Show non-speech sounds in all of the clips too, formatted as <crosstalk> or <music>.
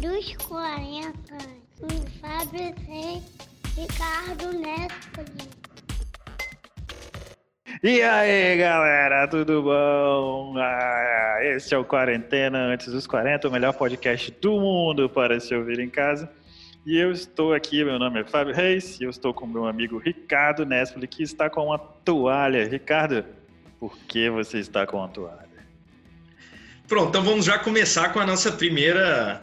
dos 40, com Fábio Reis, Ricardo Nespoli. E aí, galera, tudo bom? Ah, esse é o Quarentena Antes dos 40, o melhor podcast do mundo para se ouvir em casa. E eu estou aqui, meu nome é Fábio Reis, e eu estou com meu amigo Ricardo Nespoli, que está com uma toalha. Ricardo, por que você está com uma toalha? Pronto, então vamos já começar com a nossa primeira,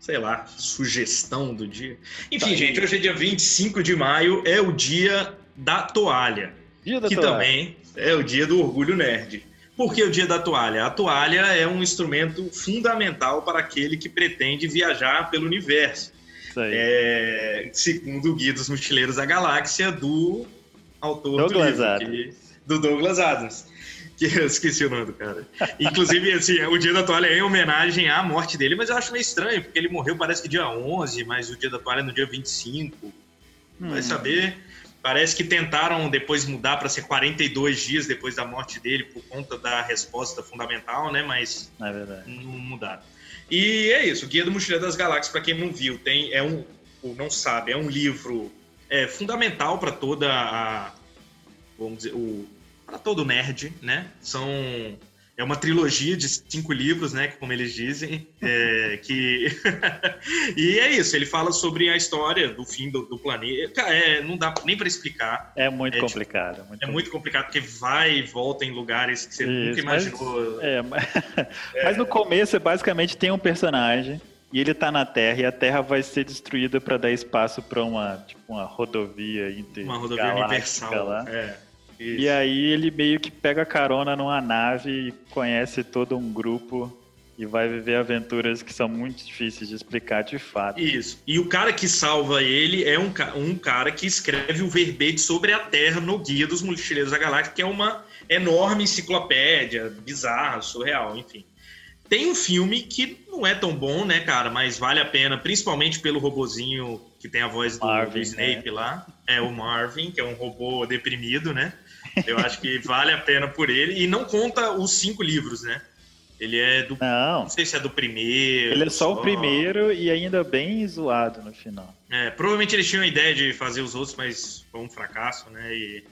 sei lá, sugestão do dia. Enfim, Tá. gente, hoje é dia 25 de maio, é o dia da toalha, Dia da que toalha. também é o dia do orgulho nerd. Por que o dia da toalha? A toalha é um instrumento fundamental para aquele que pretende viajar pelo universo. Isso aí. É, segundo o Guia dos Mochileiros da Galáxia, do autor Douglas do livro, que- do Douglas Adams. Que eu esqueci o nome do cara. Inclusive, assim, o Dia da Toalha é em homenagem à morte dele, mas eu acho meio estranho, porque ele morreu parece que dia 11, mas o Dia da Toalha é no dia 25. Vai Hum. saber. Parece que tentaram depois mudar para ser 42 dias depois da morte dele, por conta da resposta fundamental, né? Mas É verdade. não mudaram. E é isso, o Guia do Mochileiro das Galáxias, para quem não viu, tem é um ou não sabe, é um livro é, fundamental para toda a vamos dizer, o para todo nerd, né? São é uma trilogia de cinco livros, né? Como eles dizem, é, que <laughs> e é isso. Ele fala sobre a história do fim do, do planeta. É, não dá nem para explicar. É muito É, tipo, complicado. muito É muito complicado porque vai e volta em lugares que você nunca Isso, mas- imaginou. É, mas, <laughs> mas no começo, basicamente, tem um personagem e ele tá na Terra e a Terra vai ser destruída para dar espaço para uma, tipo, uma rodovia inter Uma rodovia universal. lá. É. E aí ele meio que pega carona numa nave e conhece todo um grupo e vai viver aventuras que são muito difíceis de explicar de fato. Isso. E o cara que salva ele é um, um cara que escreve o verbete sobre a Terra no Guia dos Mochileiros da Galáxia, que é uma enorme enciclopédia, bizarra, surreal, enfim. Tem um filme que não é tão bom, né, cara, mas vale a pena, principalmente pelo robozinho que tem a voz do, Marvin, do Snape lá. É o Marvin, que é um robô deprimido, né? Eu acho que vale a pena por ele. E não conta os cinco livros, né? Ele é do. Não, Não sei se é do primeiro. ele é só o primeiro e ainda bem zoado no final. É, provavelmente eles tinham a ideia de fazer os outros, mas foi um fracasso, né? E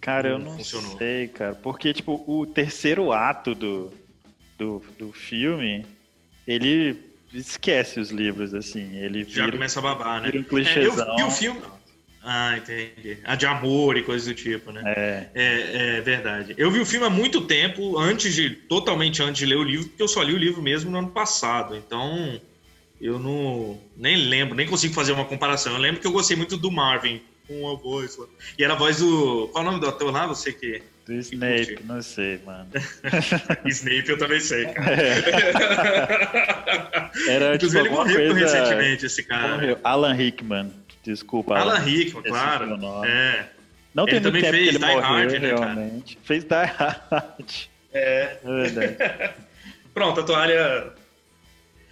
Cara, eu Não não funcionou. sei, cara. Porque, tipo, o terceiro ato do, do, do filme, ele esquece os livros, assim. Ele já vira, começa a babar, né? vira um É, eu vi o filme. Ah, entendi. A de amor e coisas do tipo, né? É, É, é verdade. Eu vi o filme há muito tempo, antes de. totalmente antes de ler o livro, porque eu só li o livro mesmo no ano passado. Então, eu não. nem lembro, nem consigo fazer uma comparação. Eu lembro que eu gostei muito do Marvin, com a voz. E era a voz do. Qual é o nome do ator lá? Você que. do Snape, não sei, mano. <laughs> Snape eu também sei, cara. <laughs> Era, Inclusive, tipo, ele morreu coisa... recentemente, esse cara. Morreu. Alan Rickman, desculpa. Alan Rickman, claro. É. Não Ele tem também tempo que fez ele Die morreu, Hard, né, cara? realmente. <laughs> Fez Die Hard. é. É. <laughs> Pronto, a toalha.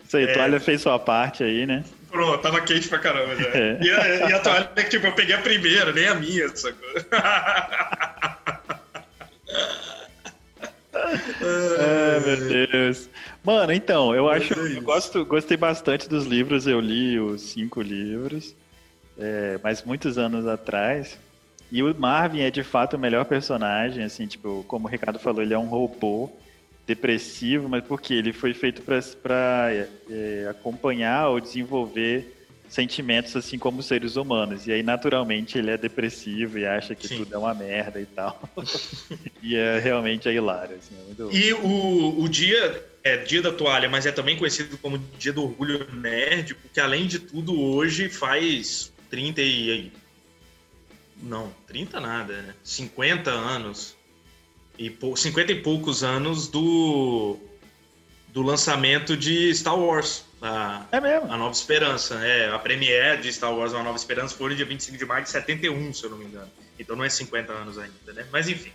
Isso aí, É. Toalha fez sua parte aí, né? Pronto, tava quente pra caramba já. <laughs> É. E, a, e a toalha, tipo, eu peguei a primeira, nem a minha, sacou? Ai, meu Deus. Mano, então, eu Mas acho. é Eu gosto, gostei bastante dos livros, eu li os cinco livros, é, mas muitos anos atrás. E o Marvin é de fato o melhor personagem, assim, tipo, como o Ricardo falou, ele é um robô depressivo, mas por quê? Ele foi feito para acompanhar ou desenvolver sentimentos assim como seres humanos. E aí, naturalmente, ele é depressivo e acha que Sim. tudo é uma merda e tal. <laughs> e é realmente é hilário, assim, é muito E o, o dia é dia da toalha, mas é também conhecido como dia do orgulho nerd, porque além de tudo, hoje faz 30 e. Não, 30 nada, né? 50 anos. E pou- 50 e poucos anos do. do lançamento de Star Wars. A, É mesmo. a Nova Esperança. É, a premiere de Star Wars, A Nova Esperança, foi no dia 25 de maio de 71, se eu não me engano. Então não é 50 anos ainda, né? Mas enfim.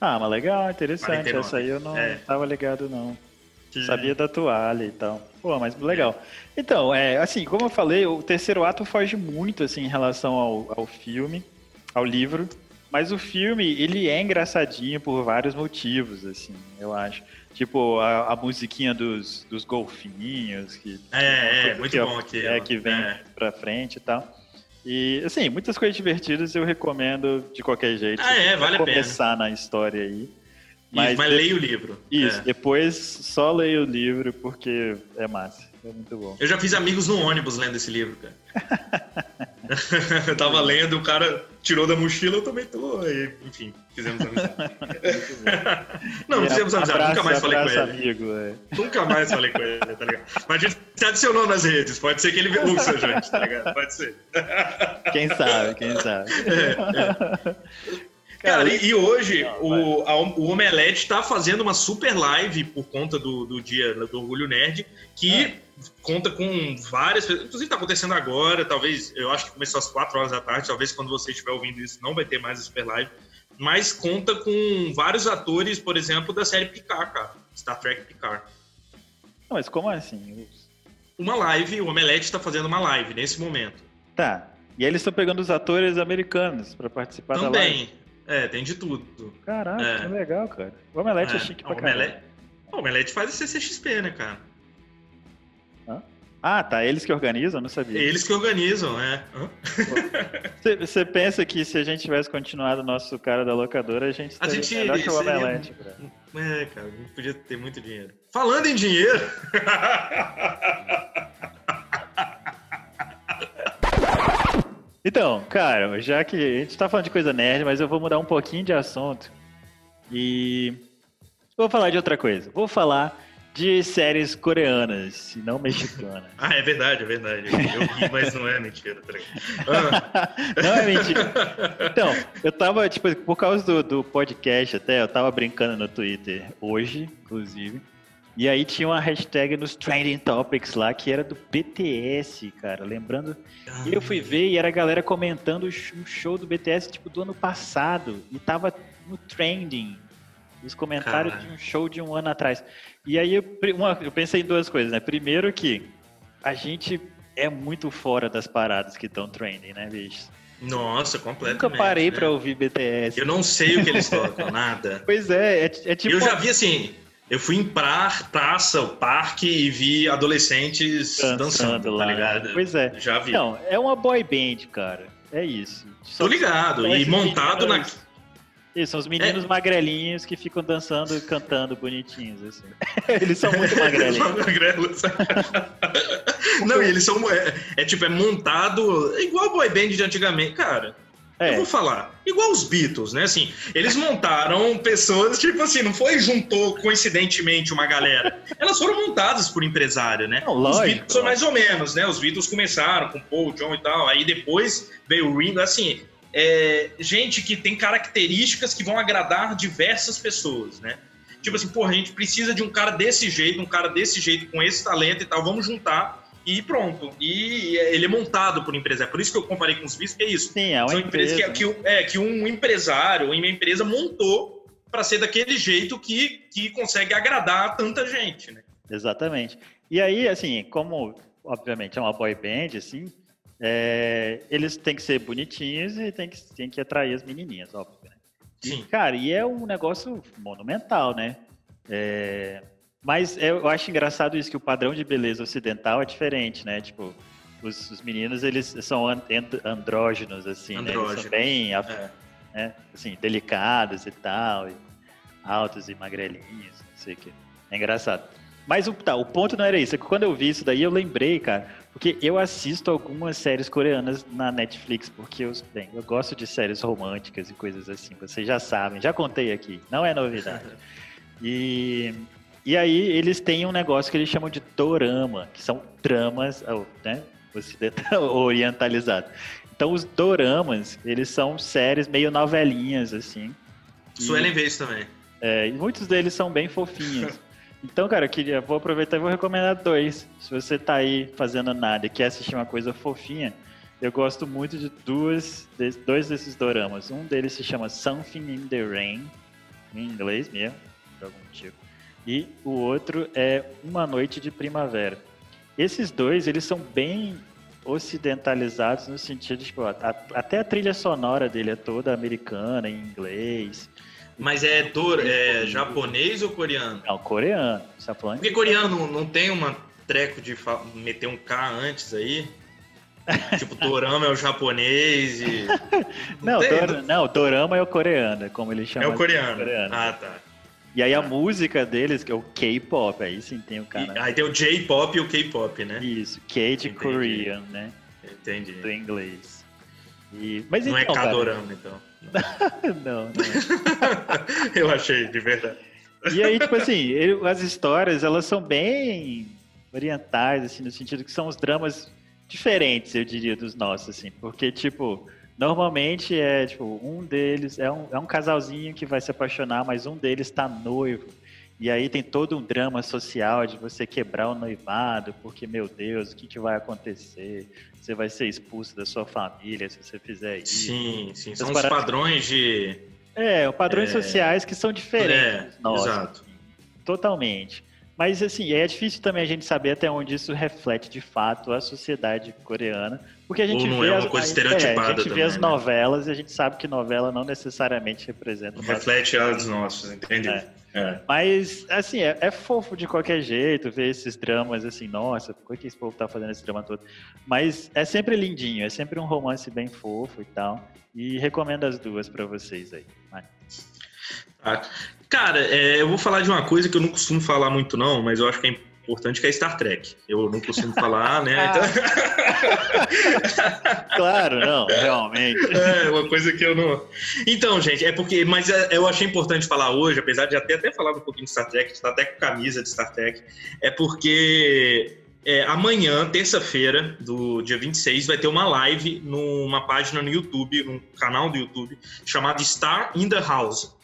Ah, mas legal, interessante. 49. Essa aí eu não É. tava ligado, não. Sabia da toalha e tal. Pô, mas legal. Então, é, assim, como eu falei, o terceiro ato foge muito, assim, em relação ao, ao filme, ao livro. Mas o filme, ele é engraçadinho por vários motivos, assim, eu acho. Tipo, a, a musiquinha dos, dos golfinhos. Que, é, é, muito que, bom aqui. É, que vem é. pra frente e tal. E, assim, muitas coisas divertidas eu recomendo de qualquer jeito. Ah, é, vale a pena. começar na história aí. Mas, Isso, mas leia o livro. Isso, é. depois só leia o livro porque é massa. É muito bom. Eu já fiz amigos no ônibus lendo esse livro, cara. <laughs> eu tava lendo, o cara tirou da mochila, eu também tô. E, enfim, fizemos amizade. <laughs> não, não fizemos amizade, abraço, nunca mais falei com ele. Amigo, é. Nunca mais falei com ele, tá ligado? Mas a gente se adicionou nas redes, pode ser que ele ouça a gente, tá ligado? Pode ser. Quem sabe, quem sabe. É, é. Cara, e, e hoje não, o, a, o Omelete está fazendo uma super live por conta do, do dia do Orgulho Nerd, que é. conta com várias pessoas. Inclusive está acontecendo agora, talvez, eu acho que começou às 4 horas da tarde, talvez quando você estiver ouvindo isso não vai ter mais a super live, mas conta com vários atores, por exemplo, da série Picard, cara. Star Trek Picard. Não, mas como assim? Uma live, o Omelete está fazendo uma live nesse momento. Tá. E aí eles estão pegando os atores americanos para participar Também. da live. Também. É, tem de tudo. Caraca, é. que legal, cara. O Omelete é, é chique pra o caralho. O Omelete faz o CCXP, né, cara? Ah, tá. Eles que organizam? Não sabia. Eles que organizam, é. Você <laughs> pensa que se a gente tivesse continuado o nosso cara da locadora, a gente a gente melhor que o Omelete, seria... É, cara, podia ter muito dinheiro. Falando em dinheiro... <laughs> Então, cara, já que a gente tá falando de coisa nerd, mas eu vou mudar um pouquinho de assunto. E vou falar de outra coisa. Vou falar de séries coreanas, e não mexicanas. <laughs> ah, é verdade, é verdade. Eu ri, mas não é mentira. Ah. não é mentira. Então, eu tava, tipo, por causa do, do podcast até, eu tava brincando no Twitter hoje, inclusive. E aí tinha uma hashtag nos Trending Topics lá que era do BTS, cara. Lembrando. E eu fui ver e era a galera comentando o show do BTS, tipo, do ano passado. E tava no trending. Os comentários Caralho. de um show de um ano atrás. E aí eu, uma, eu pensei em duas coisas, né? Primeiro que a gente é muito fora das paradas que estão trending, né, bicho? Nossa, completamente. Nunca parei né? pra ouvir BTS. Eu não sei o que eles tocam, nada. <laughs> Pois é, é, é tipo. Eu já vi assim, eu fui em pra, praça, o parque e vi adolescentes dançando, dançando tá lá. tá ligado? Pois é. Já vi. Não, é uma boy band, cara. É isso. Só Tô ligado. E montado na. Isso, são os meninos é. magrelinhos que ficam dançando e cantando bonitinhos, assim. <laughs> eles são muito <laughs> magrelinhos. magrelos. <laughs> Não, e eles são. É, é, tipo, é montado igual a boy band de antigamente. Cara, é. Eu vou falar, igual os Beatles, né? Assim, eles montaram pessoas, tipo assim, não foi juntou coincidentemente uma galera. Elas foram montadas por empresário, né? Não, lógico, os Beatles são mais ou menos, né? Os Beatles começaram com Paul, John e tal, aí depois veio o Ringo, assim, é, gente que tem características que vão agradar diversas pessoas, né? Tipo assim, porra, a gente precisa de um cara desse jeito, um cara desse jeito, com esse talento e tal, vamos juntar e pronto. E ele é montado por empresário. É por isso que eu comparei com os vistos, que é isso. Sim, é uma São empresa. Que, que, é, que um empresário, uma empresa montou para ser daquele jeito que, que consegue agradar tanta gente, né? Exatamente. E aí, assim, como obviamente é uma boy band, assim, é, eles têm que ser bonitinhos e tem que, tem que atrair as menininhas, óbvio. Né? Sim. E, cara, e é um negócio monumental, né? É, mas eu acho engraçado isso, que o padrão de beleza ocidental é diferente, né? Tipo, os, os meninos, eles são andrógenos, assim, Andrógenos. né? Eles são bem, é. né? assim, delicados e tal, e altos e magrelinhos, não sei o que. É engraçado. Mas o, tá, o ponto não era isso, é que quando eu vi isso daí, eu lembrei, cara, porque eu assisto algumas séries coreanas na Netflix, porque eu, bem, eu gosto de séries românticas e coisas assim, vocês já sabem, já contei aqui, não é novidade. <laughs> E e aí eles têm um negócio que eles chamam de dorama, que são dramas, né, <laughs> orientalizados. Então os doramas, eles são séries meio novelinhas, assim. Suelen isso também. É, e muitos deles são bem fofinhos. <laughs> Então, cara, eu queria, vou aproveitar e vou recomendar dois. Se você tá aí fazendo nada e quer assistir uma coisa fofinha, eu gosto muito de duas, de, dois desses doramas. Um deles se chama Something in the Rain, em inglês mesmo, por algum motivo e o outro é Uma Noite de Primavera. Esses dois, eles são bem ocidentalizados no sentido, tipo, a- até a trilha sonora dele é toda americana, em inglês. Mas é, do, é japonês ou coreano? Não, coreano. Você tá falando? Porque coreano não, não tem uma treco de meter um K antes aí? <laughs> tipo, Dorama é o japonês e. Não, tem, Dor- não, Dorama é o coreano, é como ele chama. É o coreano. coreano. Ah, tá. E aí a música deles, que é o K-pop, aí sim tem o E- cara. aí tem o J-pop e o K-pop, né? Isso, K de Entendi. Korean, né? Entendi. Do inglês. E... Mas Não é então, cara, K-Dorama, então. <laughs> não, não. <laughs> Eu achei, de verdade. E aí, tipo assim, ele- as histórias, elas são bem orientais, assim, no sentido que são os dramas diferentes, eu diria, dos nossos, assim. Porque, tipo, normalmente é, tipo, um deles é um, é um casalzinho que vai se apaixonar, mas um deles tá noivo. E aí tem todo um drama social de você quebrar o noivado, porque, meu Deus, o que, que vai acontecer? Você vai ser expulso da sua família se você fizer isso. Sim, sim. São os padrões de. É, padrões É. sociais que são diferentes É, nossos. exato. Totalmente. Mas assim, é difícil também a gente saber até onde isso reflete de fato a sociedade coreana, porque a gente Ou não vê é uma as, coisa a- estereotipada é, a gente também, vê as né? novelas e a gente sabe que novela não necessariamente representa. Reflete as nossas, entende? É. É. Mas assim, é, é fofo de qualquer jeito ver esses dramas assim, nossa, por que esse povo tá fazendo esse drama todo? Mas é sempre lindinho, é sempre um romance bem fofo e tal. E recomendo as duas pra vocês aí. Tá. Cara, é, eu vou falar de uma coisa que eu não costumo falar muito, não, mas eu acho que é importante, que é Star Trek. Eu não costumo falar, né? <laughs> Então... <laughs> Claro, não, realmente. É, uma coisa que eu não. Então, gente, é porque. Mas é- eu achei importante falar hoje, apesar de já ter até falado um pouquinho de Star Trek, estar até com camisa de Star Trek, é porque é, amanhã, terça-feira, do dia 26, vai ter uma live numa página no YouTube, num canal do YouTube, chamado Star in the House.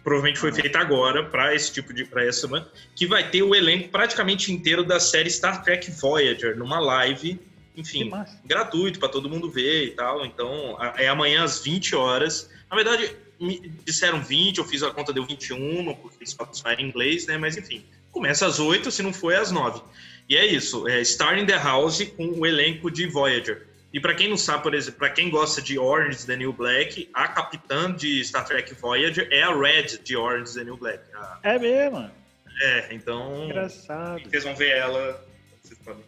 Que provavelmente foi feita agora para esse tipo de. para essa, né? Que vai ter o elenco praticamente inteiro da série Star Trek Voyager numa live. Enfim, gratuito para todo mundo ver e tal. Então, é amanhã às 20 horas. Na verdade, me disseram 20, eu fiz a conta, deu 21, porque eles só era em inglês, né? Mas enfim, começa às 8, se não for é às 9. E é isso, é Star in the House com o elenco de Voyager. E para quem não sabe, por exemplo, para quem gosta de Orange is the New Black, a capitã de Star Trek Voyager é a Red de Orange is the New Black. A- É mesmo. é, então Engraçado. vocês vão ver ela. Vocês podem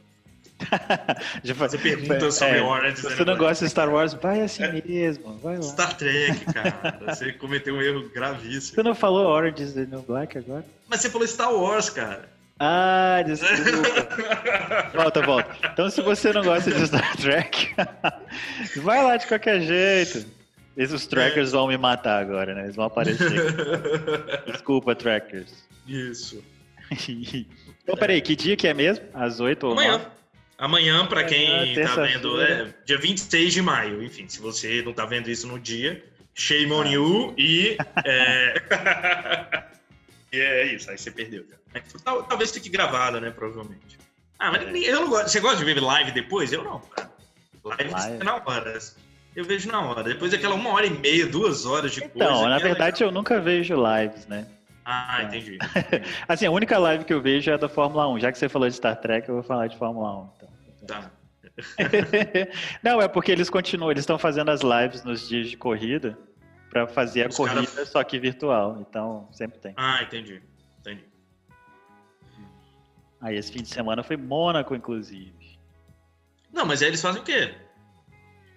<laughs> Já fazer perguntas sobre é, Orange Se você não gosta de Star Wars, vai assim mesmo. Vai lá. Star Trek, cara. Você cometeu um erro gravíssimo. Você não falou Orange is the New Black agora? Mas você falou Star Wars, cara. Ah, desculpa. volta, volta. Então, se você não gosta de Star Trek, <laughs> vai lá de qualquer jeito. Esses trackers vão me matar agora, né? Eles vão aparecer. Desculpa, trackers. Isso. <laughs> Então, peraí, que dia que é mesmo? Às 8 ou 9? Amanhã. Amanhã, pra quem Amanhã, tá vendo, é dia 26 de maio. Enfim, se você não tá vendo isso no dia, shame on you e. É... <laughs> e é isso, aí você perdeu. cara. Tal- Talvez fique gravada, né? Provavelmente. Ah, mas É. eu não gosto. Você gosta de ver live depois? Eu não, cara. Live, Live. é na hora. Eu vejo na hora. Depois daquela uma hora e meia, duas horas de coisa. Então, na que é verdade, eu nunca vejo lives, né? Ah, entendi. <laughs> Assim, a única live que eu vejo é a da Fórmula 1. Já que você falou de Star Trek, eu vou falar de Fórmula 1. Então. Tá. <laughs> Não, é porque eles continuam, eles estão fazendo as lives nos dias de corrida para fazer a Os corrida, cara- só que virtual. Então, sempre tem. Ah, entendi. Entendi. Aí esse fim de semana foi Mônaco, inclusive. Não, mas aí eles fazem o quê?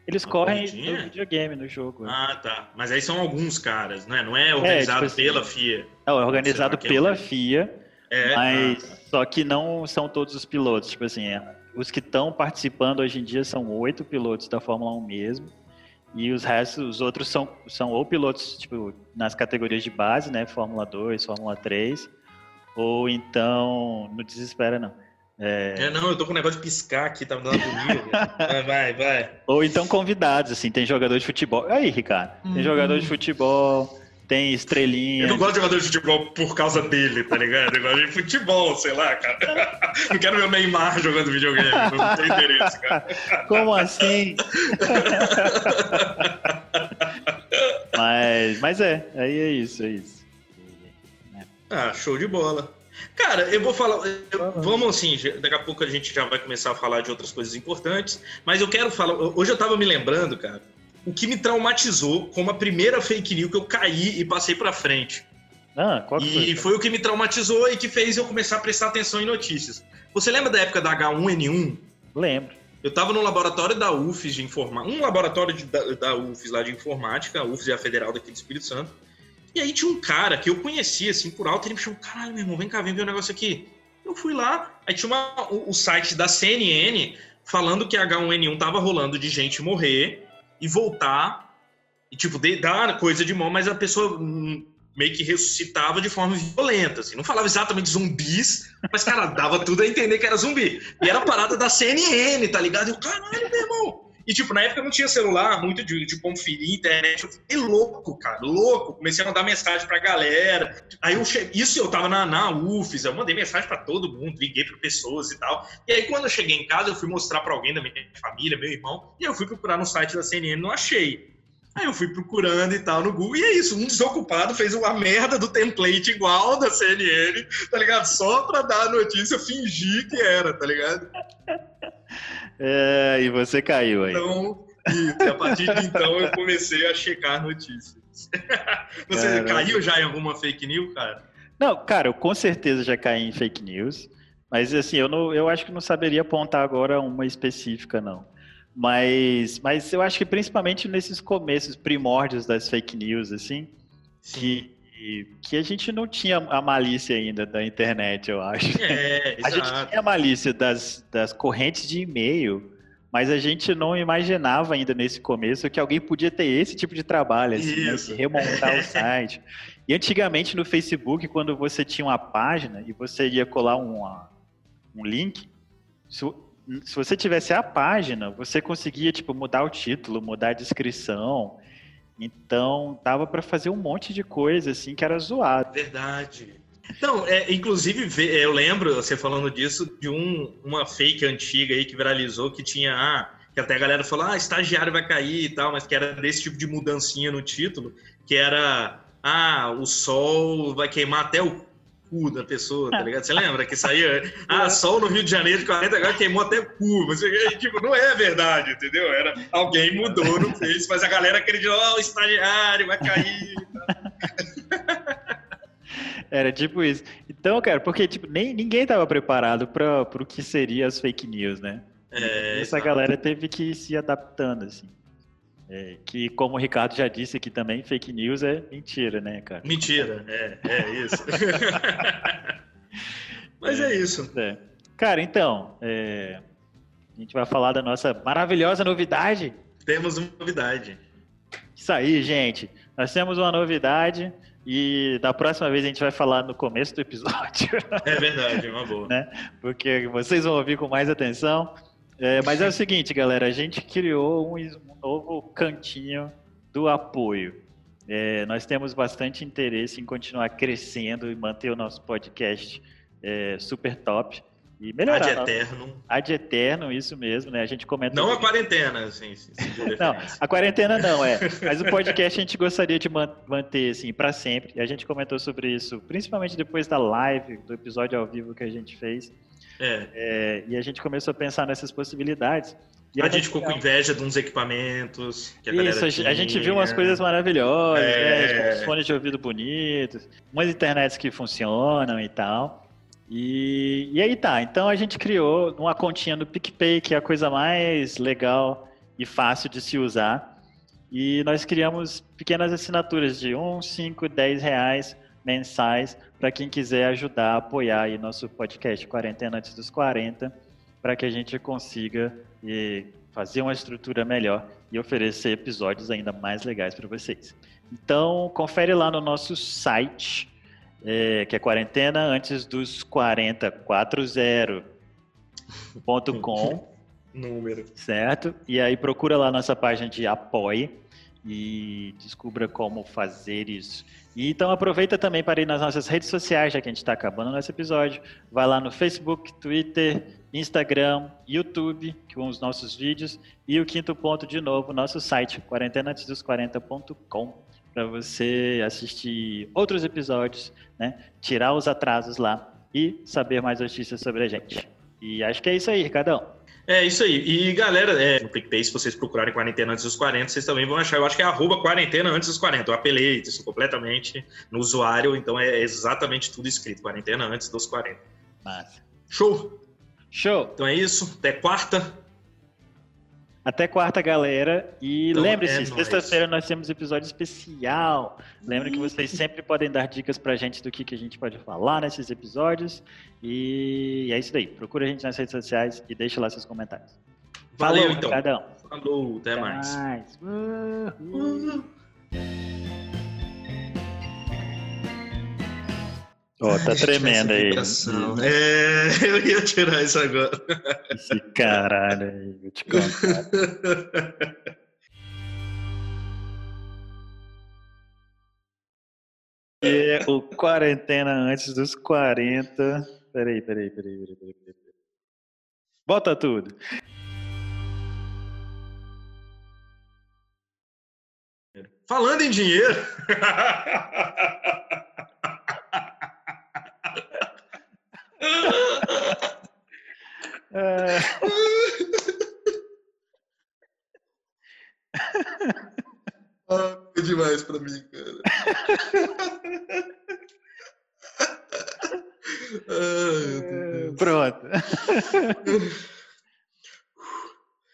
Eles Uma correm corridinha? no videogame, no jogo. Ah, tá. Mas aí são alguns caras, né? Não é organizado tipo assim, pela FIA. Não, é organizado Será que é pela um- FIA, É, mas ah, tá. só que não são todos os pilotos. Tipo assim, é, os que estão participando hoje em dia são oito pilotos da Fórmula 1 mesmo. E os restos, os outros são, são ou pilotos, tipo, nas categorias de base, né? Fórmula 2, Fórmula 3, ou então, no desespero não. É, É, não, eu tô com um negócio de piscar aqui, tá me dando agonia. <laughs> vai, vai, vai. Ou então convidados, assim, tem jogador de futebol. Aí, Ricardo, tem Hum. jogador de futebol, tem estrelinha. Eu não gosto de jogador de futebol por causa dele, tá ligado? Eu gosto de futebol, sei lá, cara. <laughs> Não quero ver o Neymar jogando videogame, não tem interesse, cara. <laughs> Como assim? <laughs> mas, mas é, aí é isso, é isso. Ah, show de bola. Cara, eu vou falar. eu- vamos assim, daqui a pouco a gente já vai começar a falar de outras coisas importantes, mas eu quero falar. Hoje eu tava me lembrando, cara, o que me traumatizou como a primeira fake news que eu caí e passei pra frente. Ah, qual que E foi? foi o que me traumatizou e que fez eu começar a prestar atenção em notícias. Você lembra da época da H1N1? Lembro. Eu estava no laboratório da UFES de informática, um laboratório de- da, da UFES lá de informática, a UFES é a federal daqui do Espírito Santo. E aí tinha um cara que eu conhecia assim por alto, ele me chamou, caralho, meu irmão, vem cá, vem ver o negócio aqui. Eu fui lá, aí tinha uma- o, o site da CNN falando que a H1N1 tava rolando de gente morrer e voltar e tipo de- dar coisa de mão, mas a pessoa hum, meio que ressuscitava de forma violenta, assim. Não falava exatamente zumbis, mas, cara, dava tudo a entender que era zumbi. E era parada da CNN, tá ligado? E eu, caralho, meu irmão. E, tipo, na época não tinha celular, muito de, de conferir internet. Eu fiquei louco, cara, louco. Comecei a mandar mensagem pra galera. Aí eu cheguei, isso eu tava na, na UFES, eu mandei mensagem pra todo mundo, liguei pra pessoas e tal. E aí, quando eu cheguei em casa, eu fui mostrar pra alguém da minha família, meu irmão, e eu fui procurar no site da CNN, não achei. Aí eu fui procurando e tal no Google, e é isso, um desocupado fez uma merda do template igual da CNN, tá ligado? Só pra dar a notícia, fingir que era, tá ligado? <laughs> É, e você caiu aí. Então, e a partir de então eu comecei a checar notícias. <laughs> Você Caramba. caiu já em alguma fake news, cara? Não, cara, eu com certeza já caí em fake news, mas assim, eu, não, eu acho que não saberia apontar agora uma específica, não. Mas, mas eu acho que principalmente nesses começos primórdios das fake news, assim, que, que a gente não tinha a malícia ainda da internet, eu acho. É, <laughs> A gente tinha a malícia das, das correntes de e-mail, mas a gente não imaginava ainda nesse começo que alguém podia ter esse tipo de trabalho, assim, né, de remontar o site. E antigamente no Facebook, quando você tinha uma página e você ia colar uma- um link, se, se você tivesse a página, você conseguia tipo mudar o título, mudar a descrição. Então dava para fazer um monte de coisa assim que era zoado. Verdade. Não, é, inclusive, vê- eu lembro, você falando disso, de um, uma fake antiga aí que viralizou, que tinha, ah, que até a galera falou, ah, estagiário vai cair e tal, mas que era desse tipo de mudancinha no título, que era, ah, o sol vai queimar até o cu da pessoa, tá ligado? Você lembra que saía, <laughs> ah, sol no Rio de Janeiro de 40 agora queimou até o cu, mas tipo, não é verdade, entendeu? Era, alguém mudou no Face, mas a galera acreditou, ah, o estagiário vai cair. Era tipo isso. Então, cara, porque tipo, nem, ninguém tava preparado para o que seria as fake news, né? É, Essa exato. galera teve que ir se adaptando, assim. É, que, como o Ricardo já disse aqui também, fake news é mentira, né, cara? Mentira, é, é isso. <laughs> Mas é isso. É. Cara, então, é, a gente vai falar da nossa maravilhosa novidade. Temos uma novidade. Isso aí, gente. Nós temos uma novidade e da próxima vez a gente vai falar no começo do episódio, É verdade, uma boa. <laughs> Né? porque vocês vão ouvir com mais atenção. É, mas é o seguinte, galera, a gente criou um, um novo cantinho do apoio. É, nós temos bastante interesse em continuar crescendo e manter o nosso podcast é, super top e melhorar. Ad nosso- eterno. Ad eterno, isso mesmo, né? A gente comentou. Não a quarentena, assim. se- <laughs> Não, a quarentena não, é. Mas o <laughs> podcast a gente gostaria de man- manter, assim, para sempre. E a gente comentou sobre isso, principalmente depois da live, do episódio ao vivo que a gente fez. É. É, e a gente começou a pensar nessas possibilidades. E A era gente ficou com inveja de uns equipamentos que a Isso, a gente- a gente tinha. viu umas coisas maravilhosas, É. né? Uns fones de ouvido bonitos, umas internets que funcionam e tal. E, e aí tá, então a gente criou uma continha no PicPay, que é a coisa mais legal e fácil de se usar. E nós criamos pequenas assinaturas de 1, 5, 10 reais mensais para quem quiser ajudar a apoiar aí nosso podcast Quarentena Antes dos 40, para que a gente consiga eh, fazer uma estrutura melhor e oferecer episódios ainda mais legais para vocês. Então, confere lá no nosso site, eh, que é quarentena antes dos 40, 40.com, <laughs> Número. certo? E aí procura lá nossa página de apoie e descubra como fazer isso. E então aproveita também para ir nas nossas redes sociais, já que a gente está acabando o nosso episódio. Vai lá no Facebook, Twitter, Instagram, YouTube, que são os nossos vídeos. E o quinto ponto, de novo, nosso site, quarentenaantesdos40.com, para você assistir outros episódios, né? tirar os atrasos lá e saber mais notícias sobre a gente. E acho que é isso aí, Ricardão. É isso aí. E galera, é, no PicPay, se vocês procurarem quarentena antes dos 40, vocês também vão achar. Eu acho que é arroba quarentena antes dos 40. Eu apelei isso completamente no usuário, então é exatamente tudo escrito. Quarentena antes dos 40. Massa. Show! Show! Então é isso. Até quarta. Até quarta, galera. E Então, lembre-se, é sexta-feira nós temos episódio especial. Lembra que vocês sempre podem dar dicas pra gente do que, que a gente pode falar nesses episódios. E é isso daí. Procura a gente nas redes sociais e deixa lá seus comentários. Valeu, Falou, então. Ricardão. Falou, até, mais. Uhul. Ó, tá tremendo aí. É, <laughs> eu ia tirar isso agora. Esse caralho aí, vou te contar. E o quarentena antes dos 40. Peraí, peraí, peraí, peraí, peraí, peraí. Bota tudo. Falando em dinheiro. <laughs> Ah, foi demais pra mim, cara. Ai, meu Deus. pronto.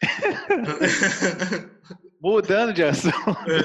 <laughs> Mudando de assunto. Ai,